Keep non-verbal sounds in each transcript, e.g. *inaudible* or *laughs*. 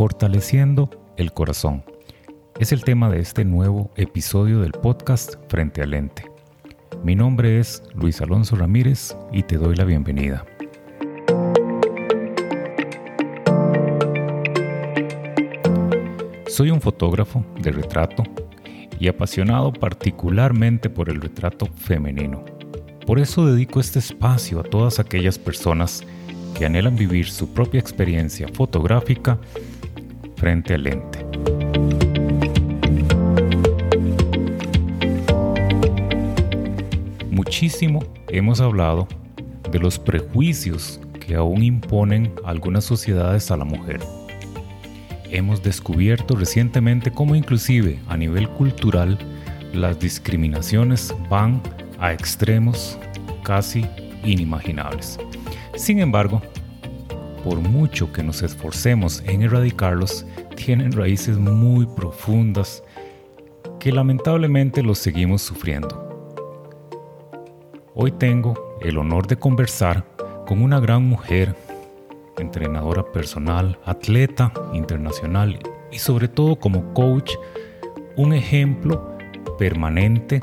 Fortaleciendo el corazón. Es el tema de este nuevo episodio del podcast Frente al Lente. Mi nombre es Luis Alonso Ramírez y te doy la bienvenida. Soy un fotógrafo de retrato y apasionado particularmente por el retrato femenino. Por eso dedico este espacio a todas aquellas personas que anhelan vivir su propia experiencia fotográfica frente al lente. Muchísimo hemos hablado de los prejuicios que aún imponen algunas sociedades a la mujer. Hemos descubierto recientemente cómo inclusive a nivel cultural las discriminaciones van a extremos casi inimaginables. Sin embargo, por mucho que nos esforcemos en erradicarlos, tienen raíces muy profundas que lamentablemente los seguimos sufriendo. Hoy tengo el honor de conversar con una gran mujer, entrenadora personal, atleta internacional y sobre todo como coach, un ejemplo permanente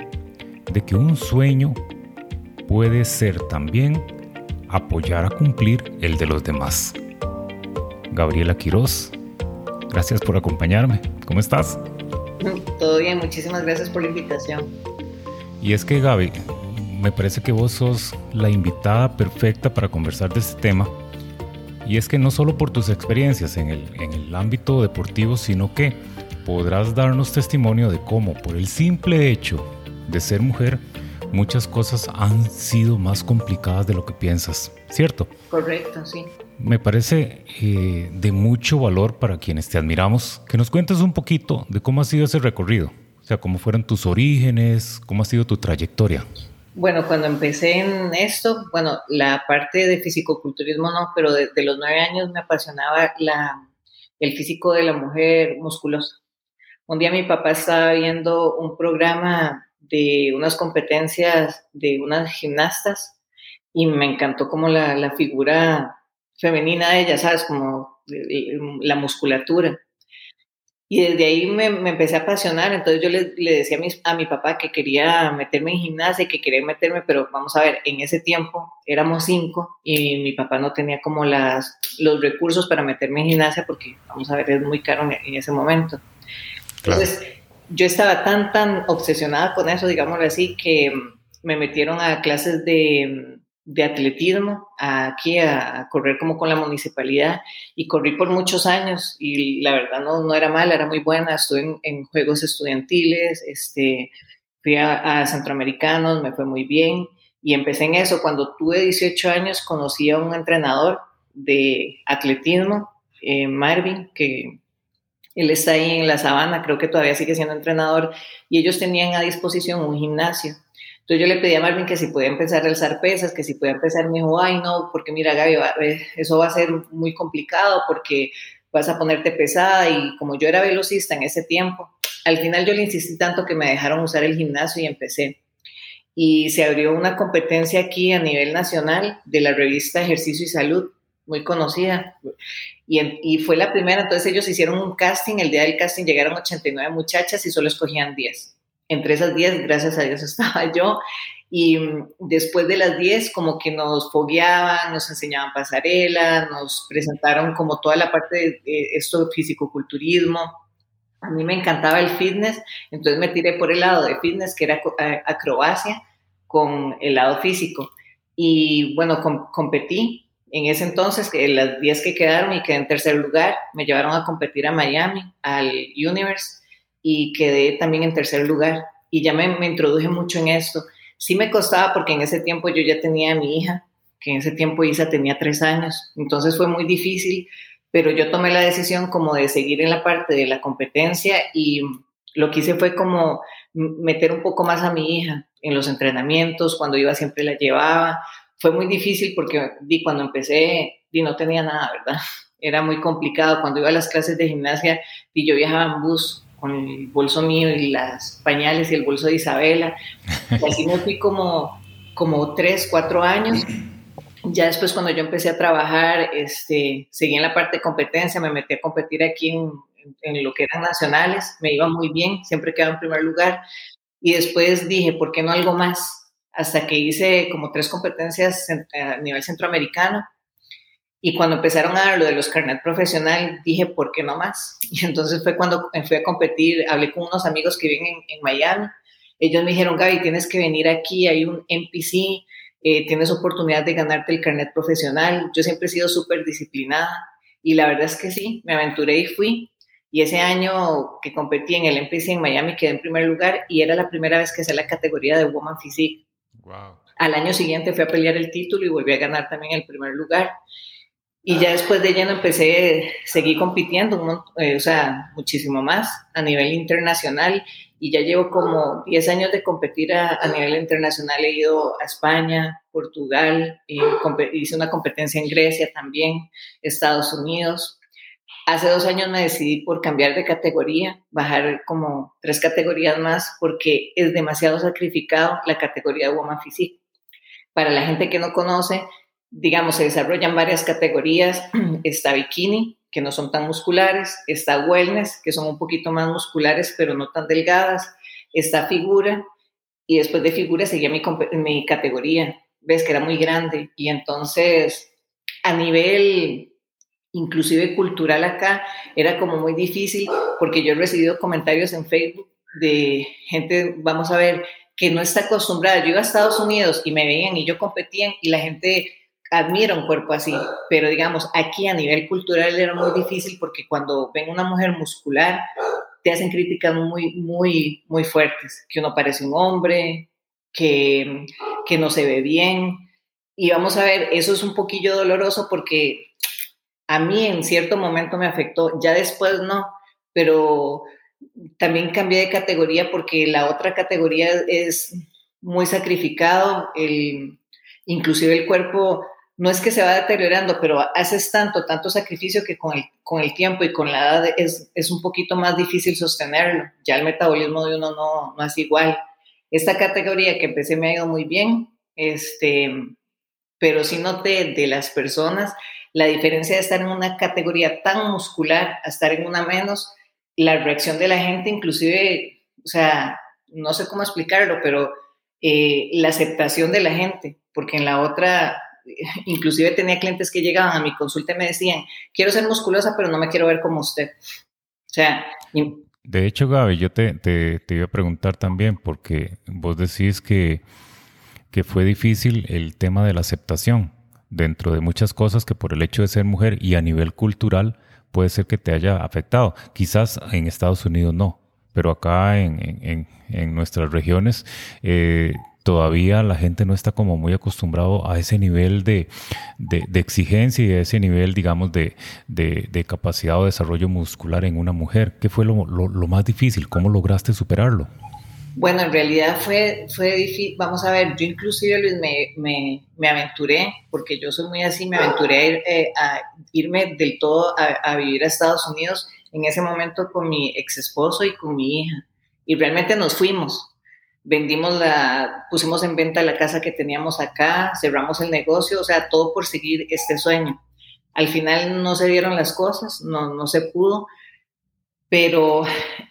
de que un sueño puede ser también apoyar a cumplir el de los demás. Gabriela Quiroz, gracias por acompañarme. ¿Cómo estás? Todo bien, muchísimas gracias por la invitación. Y es que Gaby, me parece que vos sos la invitada perfecta para conversar de este tema. Y es que no solo por tus experiencias en el, en el ámbito deportivo, sino que podrás darnos testimonio de cómo por el simple hecho de ser mujer, muchas cosas han sido más complicadas de lo que piensas, ¿cierto? Correcto, sí. Me parece eh, de mucho valor para quienes te admiramos que nos cuentes un poquito de cómo ha sido ese recorrido, o sea, cómo fueron tus orígenes, cómo ha sido tu trayectoria. Bueno, cuando empecé en esto, bueno, la parte de fisicoculturismo no, pero desde los nueve años me apasionaba la, el físico de la mujer musculosa. Un día mi papá estaba viendo un programa de unas competencias de unas gimnastas y me encantó como la, la figura femenina de ella, ¿sabes? Como la musculatura. Y desde ahí me, me, empecé a apasionar, entonces yo le, le decía a mi, a mi, papá que quería meterme en gimnasia y que quería meterme, pero vamos a ver, en ese tiempo éramos cinco y mi papá no tenía como las, los recursos para meterme en gimnasia porque, vamos a ver, es muy caro en, en ese momento. Entonces, yo estaba tan, tan obsesionada con eso, digámoslo así, que me metieron a clases de, de atletismo aquí a, correr como con la municipalidad y corrí por muchos años y la verdad no, no era mala, era muy buena, estuve en, juegos estudiantiles, este, fui a, a, centroamericanos, me fue muy bien y empecé en eso. Cuando tuve 18 años conocí a un entrenador de atletismo, eh, Marvin, que él está ahí en la sabana, creo que todavía sigue siendo entrenador, y ellos tenían a disposición un gimnasio. Entonces yo le pedí a Marvin que si podía empezar a alzar pesas, que si podía empezar, me dijo, ay no, porque mira Gaby, eso va a ser muy complicado porque vas a ponerte pesada y como yo era velocista en ese tiempo, al final yo le insistí tanto que me dejaron usar el gimnasio y empecé. Y se abrió una competencia aquí a nivel nacional de la revista Ejercicio y Salud, muy conocida. Y, fue la primera, entonces ellos hicieron un casting, el día del casting llegaron 89 muchachas y solo escogían 10. Entre esas 10, gracias a Dios, *laughs* estaba yo. Y después de las 10, como que nos fogueaban, nos enseñaban pasarela, nos presentaron como toda la parte de, de esto físico-culturismo. A mí me encantaba el fitness, entonces me tiré por el lado de fitness, que era acrobacia, con el lado físico. Y bueno, com competí en ese entonces, que las 10 que quedaron y quedé en tercer lugar, me llevaron a competir a Miami, al Universe, y quedé también en tercer lugar. Y ya me, me introduje mucho en esto. Sí me costaba porque en ese tiempo yo ya tenía a mi hija, que en ese tiempo Isa tenía tres años, entonces fue muy difícil, pero yo tomé la decisión como de seguir en la parte de la competencia y lo que hice fue como meter un poco más a mi hija en los entrenamientos, cuando iba siempre la llevaba, fue muy difícil porque di, cuando empecé di, no tenía nada, ¿verdad? *laughs* Era muy complicado. Cuando iba a las clases de gimnasia, di, yo viajaba en bus con el bolso mío y las pañales y el bolso de Isabela. Y así me fui como, como tres, cuatro años. ya después cuando yo empecé a trabajar, este, seguí en la parte de competencia, me metí a competir aquí en, en lo que eran nacionales, me iba muy bien, siempre quedaba en primer lugar. Y después dije, ¿por qué no algo más? Hasta que hice como tres competencias a nivel centroamericano. Y cuando empezaron a dar lo de los carnet profesional, dije, ¿por qué no más? *laughs* Y entonces fue cuando fui a competir, hablé con unos amigos que viven en, Miami. Ellos me dijeron, Gaby, tienes que venir aquí, hay un NPC, eh, tienes oportunidad de ganarte el carnet profesional. Yo siempre he sido súper disciplinada y la verdad es que sí, me aventuré y fui. Y ese año que competí en el NPC en Miami quedé en primer lugar y era la primera vez que hacía la categoría de Woman Physique. Al año siguiente fui a pelear el título y volví a ganar también el primer lugar. Y ya después de lleno empecé, seguí compitiendo, eh, o sea, muchísimo más a nivel internacional y ya llevo como 10 años de competir a, nivel internacional. He ido a España, Portugal, y hice una competencia en Grecia también, Estados Unidos. Hace dos años me decidí por cambiar de categoría, bajar como tres categorías más porque es demasiado sacrificado la categoría de Woman Physique. Para la gente que no conoce, digamos, se desarrollan varias categorías. *clears throat* Está bikini, que no son tan musculares. Está wellness, que son un poquito más musculares, pero no tan delgadas. Está figura. Y después de figura seguía mi, mi categoría. Ves que era muy grande. Y entonces, a nivel inclusive cultural acá, era como muy difícil porque yo he recibido comentarios en Facebook de gente, vamos a ver, que no está acostumbrada. Yo iba a Estados Unidos y me veían y yo competía y la gente admira un cuerpo así, pero digamos, aquí a nivel cultural era muy difícil porque cuando ven una mujer muscular, te hacen críticas muy, muy, muy fuertes, que uno parece un hombre, que, que no se ve bien. Y vamos a ver, eso es un poquillo doloroso porque a mí en cierto momento me afectó, ya después no, pero también cambié de categoría porque la otra categoría es muy sacrificado, el, inclusive el cuerpo no es que se va deteriorando, pero haces tanto, tanto sacrificio que con el, con el tiempo y con la edad es, es, un poquito más difícil sostenerlo. Ya el metabolismo de uno no, no es igual. Esta categoría que empecé me ha ido muy bien, este, pero sí noté de las personas la diferencia de estar en una categoría tan muscular a estar en una menos, la reacción de la gente, inclusive, o sea, no sé cómo explicarlo, pero eh, la aceptación de la gente, porque en la otra *laughs* inclusive tenía clientes que llegaban a mi consulta y me decían, quiero ser musculosa, pero no me quiero ver como usted. O sea... De hecho, Gaby, yo te, te, iba a preguntar también, porque vos decís que, que fue difícil el tema de la aceptación dentro de muchas cosas que por el hecho de ser mujer y a nivel cultural puede ser que te haya afectado. Quizás en Estados Unidos no, pero acá en, en, en nuestras regiones eh, todavía la gente no está como muy acostumbrado a ese nivel de, exigencia y a ese nivel, digamos, de, capacidad o desarrollo muscular en una mujer. ¿Qué fue lo, más difícil? ¿Cómo lograste superarlo? Bueno, en realidad fue, fue difícil. Vamos a ver, yo inclusive Luis me, me, aventuré, porque yo soy muy así, me aventuré a, eh, irme del todo a, a, vivir a Estados Unidos en ese momento con mi ex esposo y con mi hija. Y realmente nos fuimos vendimos la, pusimos en venta la casa que teníamos acá, cerramos el negocio, o sea, todo por seguir este sueño. Al final no se dieron las cosas, no, no se pudo, pero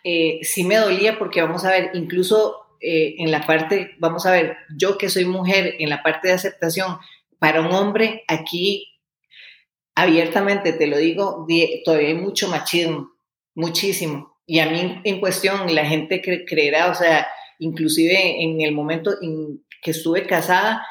eh, sí me dolía porque vamos a ver, incluso eh, en la parte, vamos a ver, yo que soy mujer, en la parte de aceptación, para un hombre aquí, abiertamente te lo digo, todavía hay mucho machismo, muchísimo. Y a mí en cuestión, la gente creerá, o sea, inclusive en el momento en que estuve casada,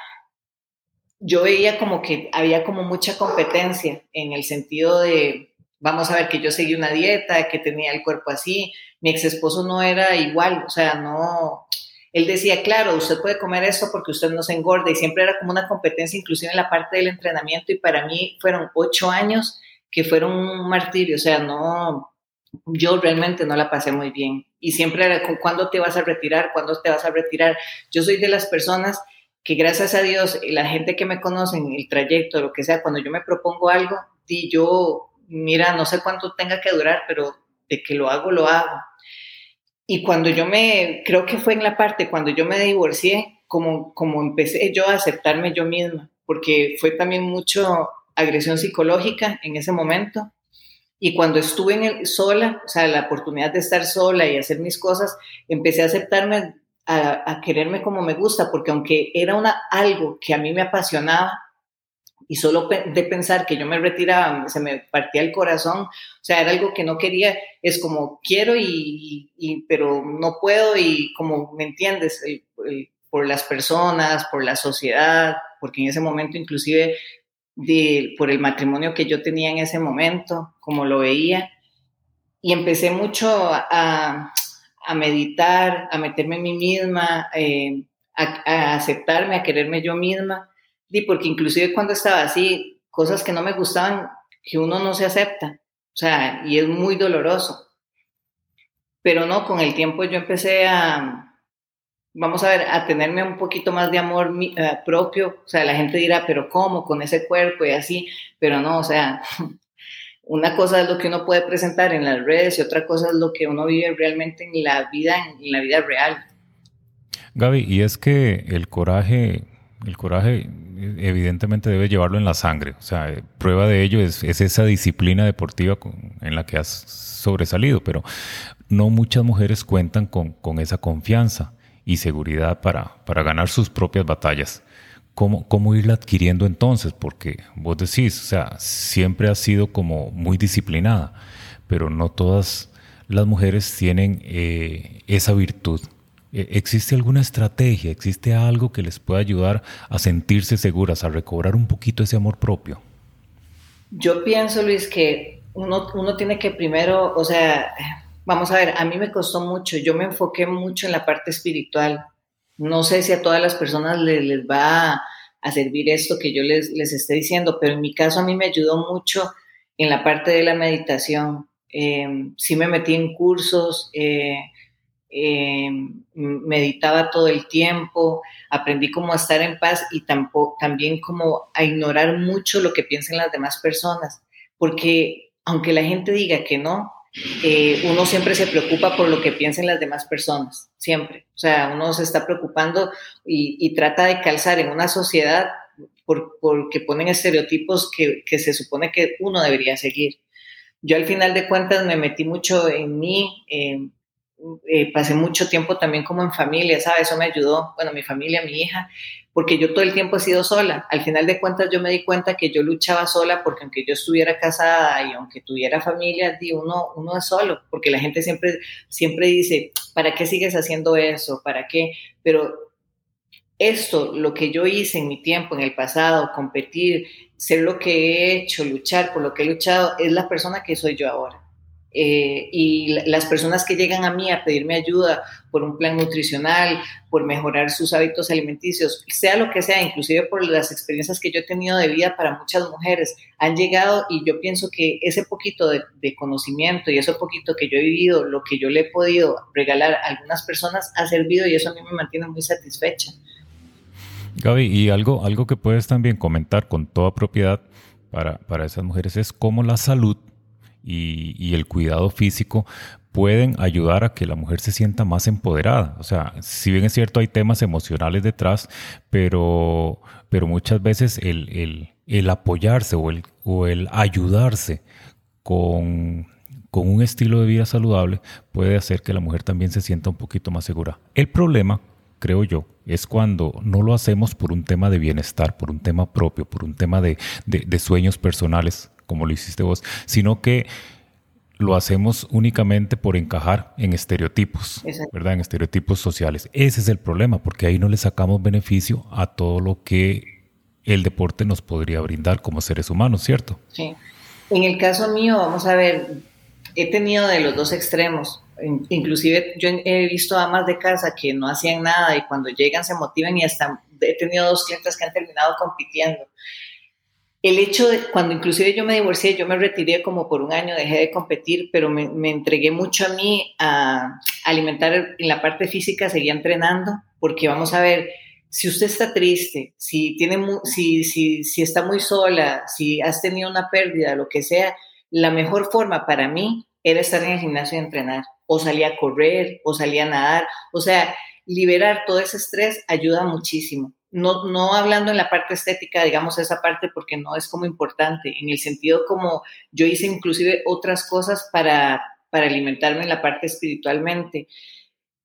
yo veía como que había como mucha competencia en el sentido de, vamos a ver, que yo seguí una dieta, que tenía el cuerpo así, mi ex esposo no era igual, o sea, no, él decía, claro, usted puede comer eso porque usted no se engorda y siempre era como una competencia, inclusive en la parte del entrenamiento y para mí fueron ocho años que fueron un martirio, o sea, no, yo realmente no la pasé muy bien. Y siempre era, ¿cuándo te vas a retirar? ¿Cuándo te vas a retirar? Yo soy de las personas que gracias a Dios, la gente que me conoce el trayecto, lo que sea, cuando yo me propongo algo, y yo, mira, no sé cuánto tenga que durar, pero de que lo hago, lo hago. Y cuando yo me, creo que fue en la parte, cuando yo me divorcié, como, como empecé yo a aceptarme yo misma, porque fue también mucho agresión psicológica en ese momento. Y cuando estuve en el, sola, o sea, la oportunidad de estar sola y hacer mis cosas, empecé a aceptarme, a, a quererme como me gusta, porque aunque era una, algo que a mí me apasionaba, y solo de pensar que yo me retiraba, se me partía el corazón, o sea, era algo que no quería, es como quiero y, pero no puedo y como, ¿me entiendes? por las personas, por la sociedad, porque en ese momento inclusive de, por el matrimonio que yo tenía en ese momento, como lo veía, y empecé mucho a, meditar, a meterme en mí misma, eh, a aceptarme, a quererme yo misma y porque inclusive cuando estaba así, cosas que no me gustaban, que uno no se acepta. O sea, y es muy doloroso. Pero no, con el tiempo yo empecé a, vamos a ver, a tenerme un poquito más de amor eh, propio. O sea, la gente dirá, pero ¿cómo? Con ese cuerpo y así. Pero no, o sea, *laughs* una cosa es lo que uno puede presentar en las redes y otra cosa es lo que uno vive realmente en la vida, en la vida real. Gaby, y es que el coraje, el coraje evidentemente debe llevarlo en la sangre. O sea, prueba de ello es, esa disciplina deportiva en la que has sobresalido, pero no muchas mujeres cuentan con, esa confianza y seguridad para, para ganar sus propias batallas. ¿Cómo, ¿Cómo irla adquiriendo entonces? Porque vos decís, o sea, siempre has sido como muy disciplinada, pero no todas las mujeres tienen eh, esa virtud ¿Existe alguna estrategia, existe algo que les pueda ayudar a sentirse seguras, a recobrar un poquito ese amor propio? Yo pienso, Luis, que uno, uno tiene que primero, o sea, vamos a ver, a mí me costó mucho, yo me enfoqué mucho en la parte espiritual. No sé si a todas las personas les, va a, servir esto que yo les, les esté diciendo, pero en mi caso a mí me ayudó mucho en la parte de la meditación. Eh, sí me metí en cursos, eh, eh, meditaba todo el tiempo, aprendí cómo estar en paz y tampoco, también como a ignorar mucho lo que piensan las demás personas, porque aunque la gente diga que no, eh, uno siempre se preocupa por lo que piensen las demás personas, siempre. O sea, uno se está preocupando y, trata de calzar en una sociedad por, porque ponen estereotipos que, que se supone que uno debería seguir. Yo al final de cuentas me metí mucho en mí, eh, pasé mucho tiempo también como en familia, ¿sabes? Eso me ayudó, bueno, mi familia, mi hija, porque yo todo el tiempo he sido sola. Al final de cuentas yo me di cuenta que yo luchaba sola porque aunque yo estuviera casada y aunque tuviera familia, uno, uno es solo, porque la gente siempre, siempre dice, ¿para qué sigues haciendo eso? ¿Para qué? Pero esto, lo que yo hice en mi tiempo, en el pasado, competir, ser lo que he hecho, luchar por lo que he luchado, es la persona que soy yo ahora. Eh, y las personas que llegan a mí a pedirme ayuda por un plan nutricional, por mejorar sus hábitos alimenticios, sea lo que sea, inclusive por las experiencias que yo he tenido de vida para muchas mujeres, han llegado y yo pienso que ese poquito de, conocimiento y ese poquito que yo he vivido, lo que yo le he podido regalar a algunas personas ha servido y eso a mí me mantiene muy satisfecha. Gaby, y algo, algo que puedes también comentar con toda propiedad para, para esas mujeres es cómo la salud y, el cuidado físico pueden ayudar a que la mujer se sienta más empoderada. O sea, si bien es cierto, hay temas emocionales detrás, pero, pero muchas veces el, apoyarse o el, o el ayudarse con, con un estilo de vida saludable puede hacer que la mujer también se sienta un poquito más segura. El problema, creo yo, es cuando no lo hacemos por un tema de bienestar, por un tema propio, por un tema de, de sueños personales como lo hiciste vos, sino que lo hacemos únicamente por encajar en estereotipos, ¿verdad? En estereotipos sociales. Ese es el problema, porque ahí no le sacamos beneficio a todo lo que el deporte nos podría brindar como seres humanos, ¿cierto? Sí. En el caso mío, vamos a ver, he tenido de los dos extremos. Inclusive yo he visto amas de casa que no hacían nada y cuando llegan se motivan y hasta he tenido dos clientes que han terminado compitiendo el hecho de, cuando inclusive yo me divorcié, yo me retiré como por un año, dejé de competir, pero me, entregué mucho a mí a alimentar en la parte física, seguía entrenando, porque vamos a ver, si usted está triste, si, tiene, si, si, si está muy sola, si has tenido una pérdida, lo que sea, la mejor forma para mí era estar en el gimnasio y entrenar, o salir a correr, o salir a nadar, o sea, liberar todo ese estrés ayuda muchísimo no, no hablando en la parte estética, digamos esa parte porque no es como importante, en el sentido como yo hice inclusive otras cosas para, para alimentarme en la parte espiritualmente.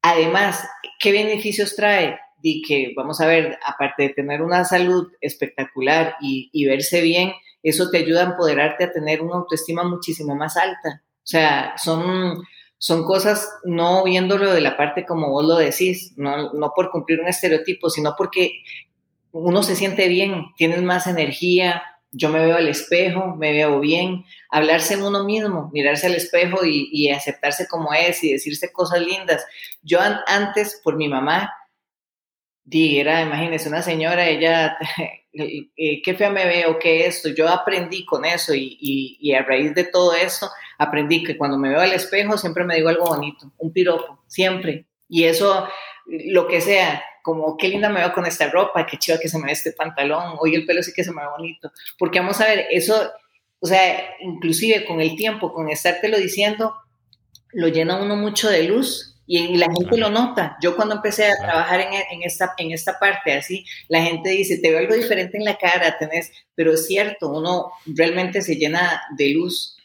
Además, ¿qué beneficios trae? Di que, vamos a ver, aparte de tener una salud espectacular y, y verse bien, eso te ayuda a empoderarte a tener una autoestima muchísimo más alta. O sea, son, son cosas no viéndolo de la parte como vos lo decís, no, no por cumplir un estereotipo, sino porque uno se siente bien, tienes más energía, yo me veo al espejo, me veo bien, hablarse en uno mismo, mirarse al espejo y, aceptarse como es y decirse cosas lindas. Yo antes, por mi mamá, di, era, una señora, ella, *laughs* qué fea me veo, qué esto, yo aprendí con eso y, y, a raíz de todo eso, aprendí que cuando me veo al espejo siempre me digo algo bonito, un piropo, siempre. Y eso, lo que sea, como qué linda me veo con esta ropa, qué chiva que se me ve este pantalón, hoy el pelo sí que se me ve bonito. Porque vamos a ver, eso, o sea, inclusive con el tiempo, con estártelo diciendo, lo llena uno mucho de luz y la gente lo nota. Yo cuando empecé a trabajar en, esta, en esta parte así, la gente dice, te veo algo diferente en la cara, tenés, pero es cierto, uno realmente se llena de luz.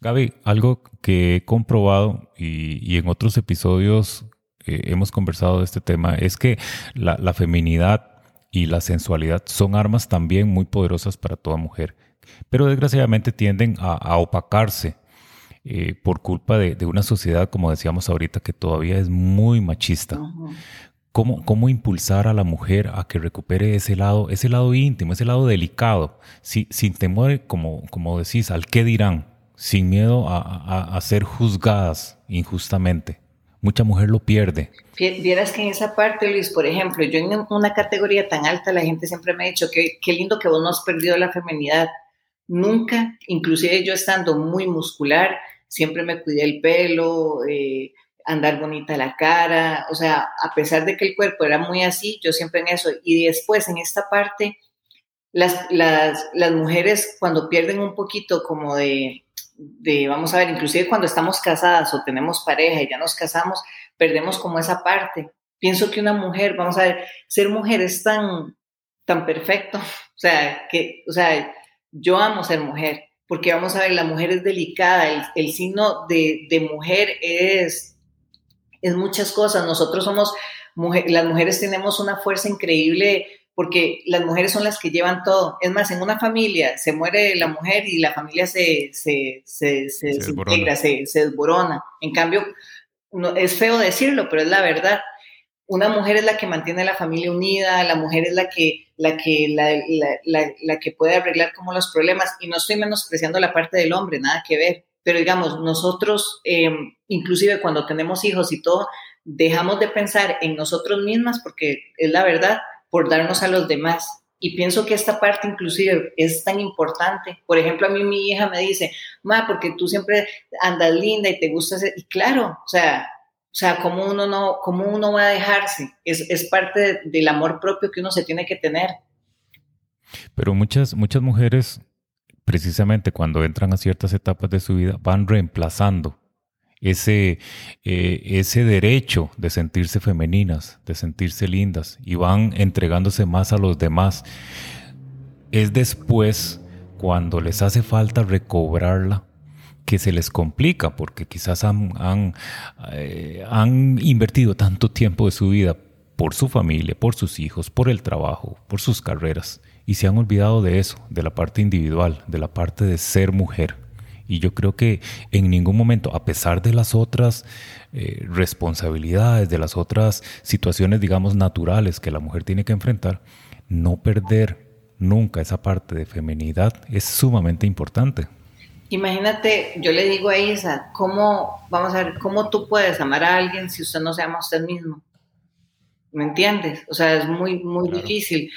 Gaby, algo que he comprobado y, y en otros episodios hemos conversado de este tema es que la, feminidad y la sensualidad son armas también muy poderosas para toda mujer, pero desgraciadamente tienden a, opacarse eh, por culpa de, una sociedad, como decíamos ahorita, que todavía es muy machista. ¿Cómo, ¿Cómo, impulsar a la mujer a que recupere ese lado, ese lado íntimo, ese lado delicado, sin temor, como, como decís, al qué dirán, sin miedo a ser juzgadas injustamente? mucha mujer lo pierde. Vieras que en esa parte, Luis, por ejemplo, yo en una categoría tan alta, la gente siempre me ha dicho que qué lindo que vos no has perdido la feminidad. Nunca, inclusive yo estando muy muscular, siempre me cuidé el pelo, eh, andar bonita la cara, o sea, a pesar de que el cuerpo era muy así, yo siempre en eso. Y después, en esta parte, las, las, las mujeres cuando pierden un poquito como de, de, vamos a ver, inclusive cuando estamos casadas o tenemos pareja y ya nos casamos, perdemos como esa parte. Pienso que una mujer, vamos a ver, ser mujer es tan, tan perfecto, *laughs* o sea, que, o sea, yo amo ser mujer, porque vamos a ver, la mujer es delicada, el, signo de, de, mujer es, es muchas cosas, nosotros somos, las mujeres tenemos una fuerza increíble porque las mujeres son las que llevan todo. Es más, en una familia se muere la mujer y la familia se, se, se, se, se desintegra, se, desborona. En cambio, no, es feo decirlo, pero es la verdad. Una mujer es la que mantiene la familia unida, la mujer es la que, la que, la, la, la, que puede arreglar como los problemas. Y no estoy menospreciando la parte del hombre, nada que ver. Pero digamos, nosotros, eh, inclusive cuando tenemos hijos y todo, dejamos de pensar en nosotros mismas, porque es la verdad, por darnos a los demás. Y pienso que esta parte inclusive es tan importante. Por ejemplo, a mí mi hija me dice, ma, porque tú siempre andas linda y te gusta. Y claro, o sea, o sea, ¿cómo uno, no, cómo uno va a dejarse? Es, es parte del amor propio que uno se tiene que tener. Pero muchas, muchas mujeres, precisamente cuando entran a ciertas etapas de su vida, van reemplazando ese, eh, ese derecho de sentirse femeninas, de sentirse lindas, y van entregándose más a los demás. Es después, cuando les hace falta recobrarla, que se les complica, porque quizás han, eh, han invertido tanto tiempo de su vida por su familia, por sus hijos, por el trabajo, por sus carreras, y se han olvidado de eso, de la parte individual, de la parte de ser mujer. Y yo creo que en ningún momento, a pesar de las otras eh, responsabilidades, de las otras situaciones, digamos, naturales que la mujer tiene que enfrentar, no perder nunca esa parte de feminidad es sumamente importante. Imagínate, yo le digo a Isa, ¿cómo, vamos a ver, cómo tú puedes amar a alguien si usted no se ama a usted mismo? ¿Me entiendes? O sea, es muy, muy difícil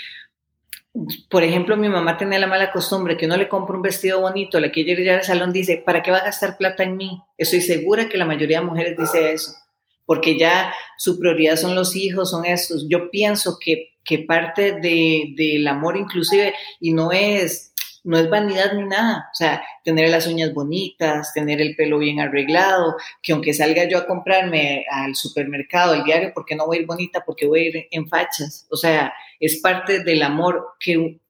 por ejemplo, mi mamá tenía la mala costumbre que uno le compra un vestido bonito, la que llega al salón dice, ¿para qué va a gastar plata en mí? Estoy segura que la mayoría de mujeres dice eso, porque ya su prioridad son los hijos, son estos. Yo pienso que, que parte de, del amor inclusive, y no es, no es vanidad ni nada. O sea, tener las uñas bonitas, tener el pelo bien arreglado, que aunque salga yo a comprarme al supermercado, el diario, porque no voy a ir bonita, porque voy a ir en fachas. O sea, es parte del amor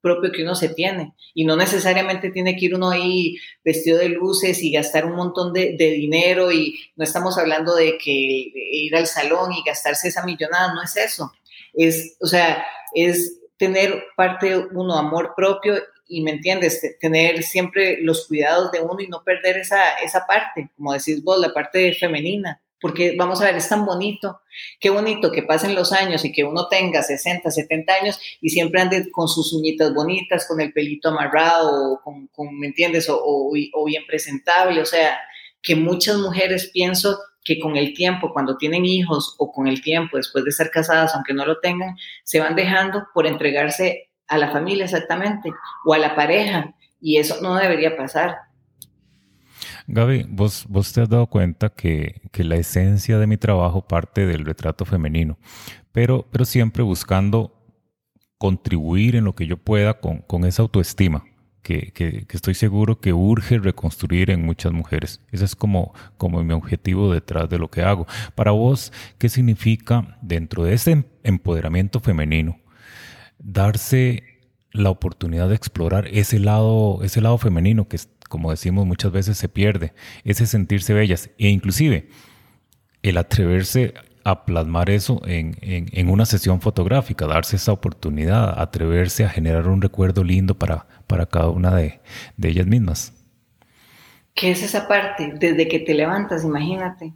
propio que uno se tiene. Y no necesariamente tiene que ir uno ahí vestido de luces y gastar un montón de, de dinero. Y no estamos hablando de que ir al salón y gastarse esa millonada, no es eso. Es, o sea, es tener parte uno amor propio y me entiendes, tener siempre los cuidados de uno y no perder esa, esa parte, como decís vos, la parte femenina, porque vamos a ver, es tan bonito, qué bonito que pasen los años y que uno tenga 60, 70 años y siempre ande con sus uñitas bonitas, con el pelito amarrado, con, con ¿me entiendes? O, o, bien presentable, o sea, que muchas mujeres pienso que con el tiempo, cuando tienen hijos o con el tiempo, después de ser casadas, aunque no lo tengan, se van dejando por entregarse a la familia exactamente, o a la pareja, y eso no debería pasar. Gaby, vos, vos te has dado cuenta que, que, la esencia de mi trabajo parte del retrato femenino, pero, pero siempre buscando contribuir en lo que yo pueda con, con esa autoestima que, que, estoy seguro que urge reconstruir en muchas mujeres. Ese es como, como mi objetivo detrás de lo que hago. Para vos, ¿qué significa dentro de ese empoderamiento femenino darse la oportunidad de explorar ese lado, ese lado femenino que, como decimos muchas veces, se pierde, ese sentirse bellas e inclusive el atreverse a plasmar eso en, en, una sesión fotográfica, darse esa oportunidad, atreverse a generar un recuerdo lindo para, para cada una de, de ellas mismas. ¿Qué es esa parte? Desde que te levantas, imagínate.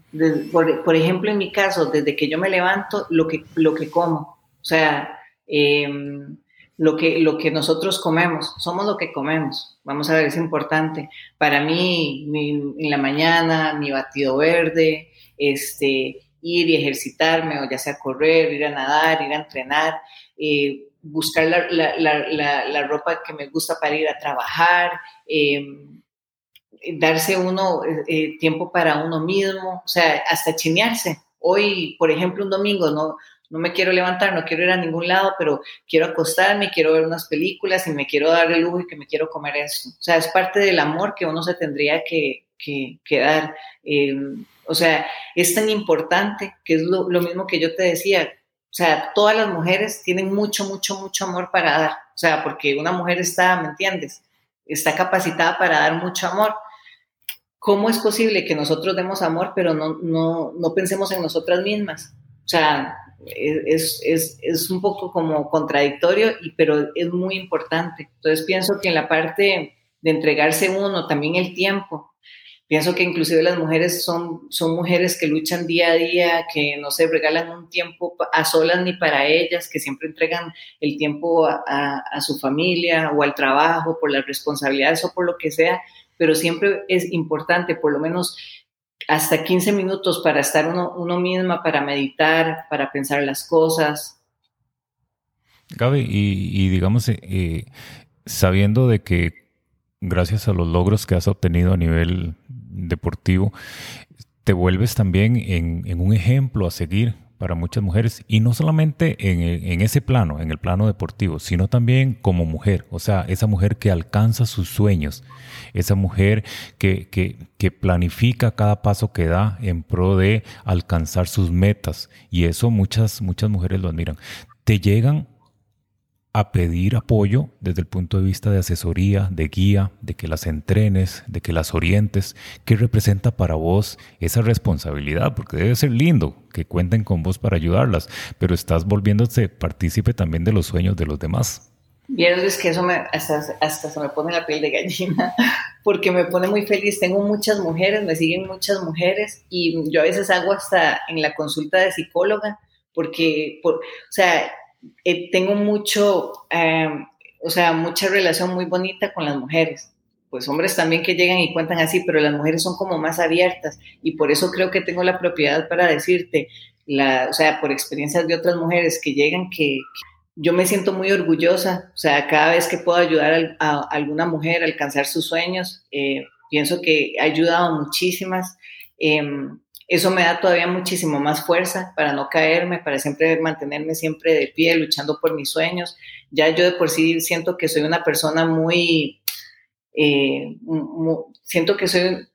por, por, ejemplo, en mi caso, desde que yo me levanto, lo que, lo que como. O sea, eh, lo que, lo que nosotros comemos, somos lo que comemos. Vamos a ver, es importante. Para mí, en la mañana, mi batido verde, este, ir y ejercitarme, o ya sea correr, ir a nadar, ir a entrenar, eh, buscar la, la, la, ropa que me gusta para ir a trabajar, eh, darse uno eh, tiempo para uno mismo, o sea, hasta chinearse. Hoy, por ejemplo, un domingo, no, no me quiero levantar, no quiero ir a ningún lado, pero quiero acostarme, quiero ver unas películas y me quiero dar el lujo y que me quiero comer eso. O sea, es parte del amor que uno se tendría que, que, dar. Em, o sea, es tan importante que es lo, mismo que yo te decía. O sea, todas las mujeres tienen mucho, mucho, mucho amor para dar. O sea, porque una mujer está, ¿me entiendes? Está capacitada para dar mucho amor. ¿Cómo es posible que nosotros demos amor, pero no, no, no pensemos en nosotras mismas? O sea, es, es, es, un poco como contradictorio, y, pero es muy importante. Entonces pienso que en la parte de entregarse uno, también el tiempo, pienso que inclusive las mujeres son, son mujeres que luchan día a día, que no se regalan un tiempo a solas ni para ellas, que siempre entregan el tiempo a, a su familia o al trabajo por las responsabilidades o por lo que sea, pero siempre es importante por lo menos hasta 15 minutos para estar uno, uno misma, para meditar, para pensar las cosas. Gaby, y, digamos, eh, eh, sabiendo de que gracias a los logros que has obtenido a nivel deportivo, te vuelves también en, en un ejemplo a seguir para muchas mujeres y no solamente en, ese plano, en el plano deportivo, sino también como mujer, o sea, esa mujer que alcanza sus sueños, esa mujer que, que, que planifica cada paso que da en pro de alcanzar sus metas y eso muchas, muchas mujeres lo admiran. Te llegan a pedir apoyo desde el punto de vista de asesoría, de guía, de que las entrenes, de que las orientes. ¿Qué representa para vos esa responsabilidad? Porque debe ser lindo que cuenten con vos para ayudarlas, pero estás volviéndose partícipe también de los sueños de los demás. Vieron es que eso me, hasta, hasta se me pone la piel de gallina, *laughs* porque me pone muy feliz. Tengo muchas mujeres, me siguen muchas mujeres y yo a veces hago hasta en la consulta de psicóloga, porque, por, o sea, eh, tengo mucho, eh, o sea, mucha relación muy bonita con las mujeres. Pues hombres también que llegan y cuentan así, pero las mujeres son como más abiertas y por eso creo que tengo la propiedad para decirte, la, o sea, por experiencias de otras mujeres que llegan que, yo me siento muy orgullosa, o sea, cada vez que puedo ayudar a, alguna mujer a alcanzar sus sueños, eh, pienso que ha ayudado muchísimas. Em, eso me da todavía muchísimo más fuerza para no caerme, para siempre mantenerme siempre de pie, luchando por mis sueños. Ya yo de por sí siento que soy una persona muy, eh, siento que soy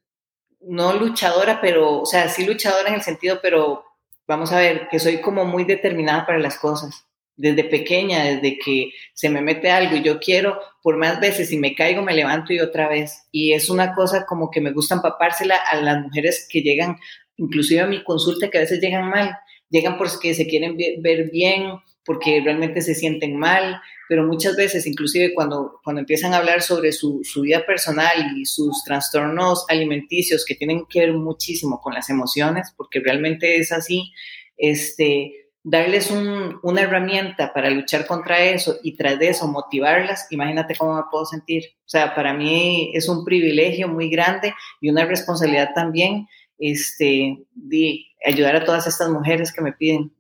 no luchadora, pero, o sea, sí luchadora en el sentido, pero vamos a ver, que soy como muy determinada para las cosas. Desde pequeña, desde que se me mete algo y yo quiero, por más veces, si me caigo, me levanto y otra vez. Y es una cosa como que me gusta empapársela a las mujeres que llegan, inclusive a mi consulta, que a veces llegan mal. Llegan porque se quieren ver bien, porque realmente se sienten mal, pero muchas veces, inclusive cuando, cuando empiezan a hablar sobre su, su, vida personal y sus trastornos alimenticios que tienen que ver muchísimo con las emociones, porque realmente es así, este, darles un, una herramienta para luchar contra eso y tras eso motivarlas, imagínate cómo me puedo sentir. O sea, para mí es un privilegio muy grande y una responsabilidad también este, de ayudar a todas estas mujeres que me piden.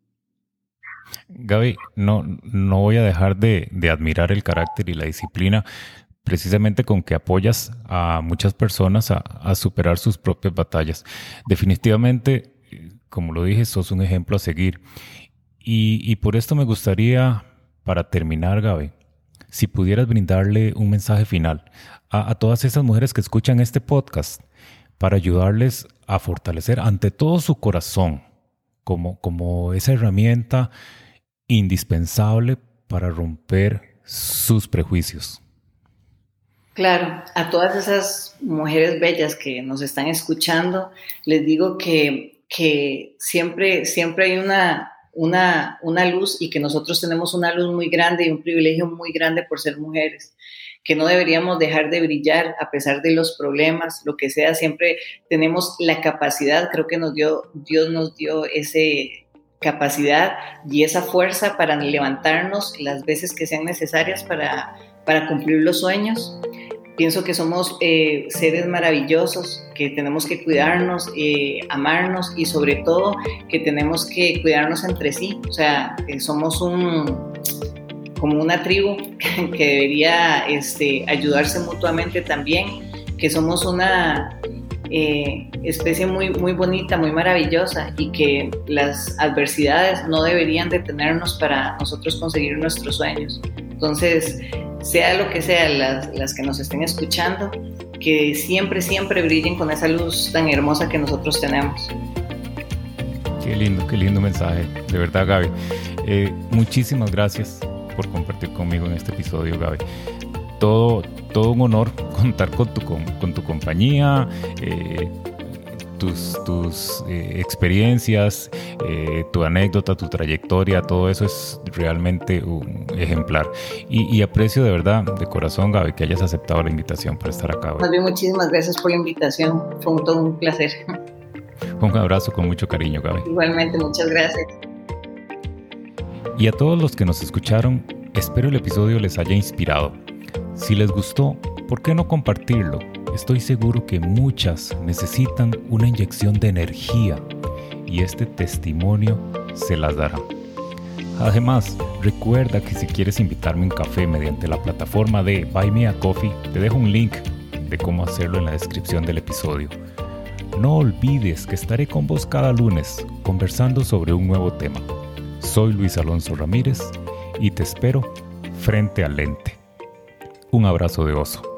Gaby, no, no voy a dejar de, admirar el carácter y la disciplina precisamente con que apoyas a muchas personas a, superar sus propias batallas. Definitivamente, como lo dije, sos un ejemplo a seguir. Y, por esto me gustaría, para terminar, Gaby, si pudieras brindarle un mensaje final a, a todas esas mujeres que escuchan este podcast para ayudarles a fortalecer ante todo su corazón como, como esa herramienta indispensable para romper sus prejuicios. Claro, a todas esas mujeres bellas que nos están escuchando, les digo que, que siempre, siempre hay una, una, una, luz y que nosotros tenemos una luz muy grande y un privilegio muy grande por ser mujeres, que no deberíamos dejar de brillar a pesar de los problemas, lo que sea, siempre tenemos la capacidad, creo que nos dio, Dios nos dio ese, capacidad y esa fuerza para levantarnos las veces que sean necesarias para, para cumplir los sueños. Pienso que somos eh, seres maravillosos, que tenemos que cuidarnos, eh, amarnos y sobre todo que tenemos que cuidarnos entre sí. O sea, somos un, como una tribu que debería este, ayudarse mutuamente también, que somos una, eh, especie muy, muy bonita, muy maravillosa y que las adversidades no deberían detenernos para nosotros conseguir nuestros sueños. Entonces, sea lo que sea, las, las que nos estén escuchando, que siempre, siempre brillen con esa luz tan hermosa que nosotros tenemos. Qué lindo, qué lindo mensaje, de verdad Gaby. Eh, muchísimas gracias por compartir conmigo en este episodio, Gaby todo, todo un honor *laughs* contar con tu, con, tu compañía, eh, tus, tus eh, experiencias, eh, tu anécdota, tu trayectoria, todo eso es realmente un ejemplar. Y, aprecio de verdad, de corazón, Gaby, que hayas aceptado la invitación para estar acá. Bien, muchísimas gracias por la invitación. Fue un, todo un placer. Un abrazo con mucho cariño, Gaby. Igualmente, muchas gracias. Y a todos los que nos escucharon, espero el episodio les haya inspirado si les gustó, ¿por qué no compartirlo? Estoy seguro que muchas necesitan una inyección de energía y este testimonio se las dará. Además, recuerda que si quieres invitarme un café mediante la plataforma de Buy Me a Coffee, te dejo un link de cómo hacerlo en la descripción del episodio. No olvides que estaré con vos cada lunes conversando sobre un nuevo tema. Soy Luis Alonso Ramírez y te espero frente al lente. Un abrazo de oso.